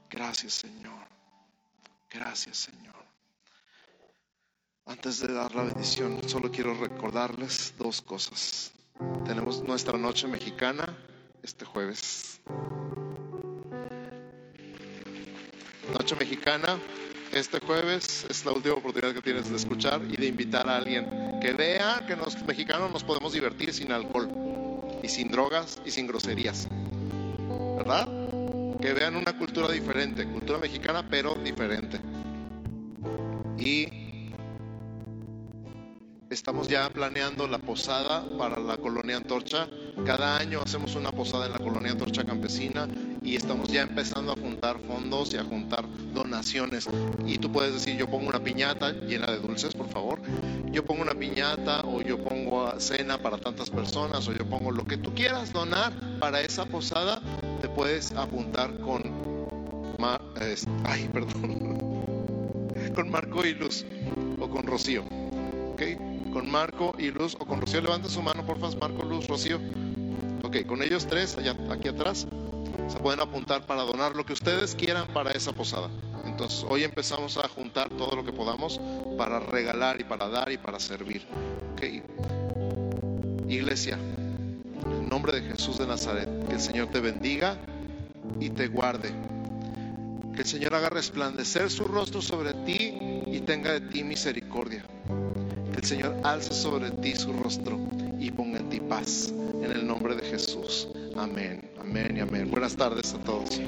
Gracias Señor. Gracias Señor. Antes de dar la bendición, solo quiero recordarles dos cosas. Tenemos nuestra noche mexicana este jueves. Noche mexicana este jueves es la última oportunidad que tienes de escuchar y de invitar a alguien que vea que los mexicanos nos podemos divertir sin alcohol y sin drogas y sin groserías. ¿Verdad? Que vean una cultura diferente, cultura mexicana pero diferente. Y Estamos ya planeando la posada para la colonia Antorcha. Cada año hacemos una posada en la colonia Antorcha Campesina y estamos ya empezando a juntar fondos y a juntar donaciones. Y tú puedes decir, yo pongo una piñata llena de dulces, por favor. Yo pongo una piñata o yo pongo cena para tantas personas o yo pongo lo que tú quieras donar para esa posada. Puedes apuntar con... Ay, perdón con Marco y Luz o con Rocío. ¿Ok? Con Marco y Luz o con Rocío. Levanten su mano, por favor, Marco, Luz, Rocío. Ok, con ellos tres, allá, aquí atrás, se pueden apuntar para donar lo que ustedes quieran para esa posada. Entonces, hoy empezamos a juntar todo lo que podamos para regalar y para dar y para servir. Ok. Iglesia, en nombre de Jesús de Nazaret, que el Señor te bendiga y te guarde. Que el Señor haga resplandecer su rostro sobre ti y tenga de ti misericordia. Que el Señor alce sobre ti su rostro y ponga en ti paz. En el nombre de Jesús. Amén, amén y amén. Buenas tardes a todos.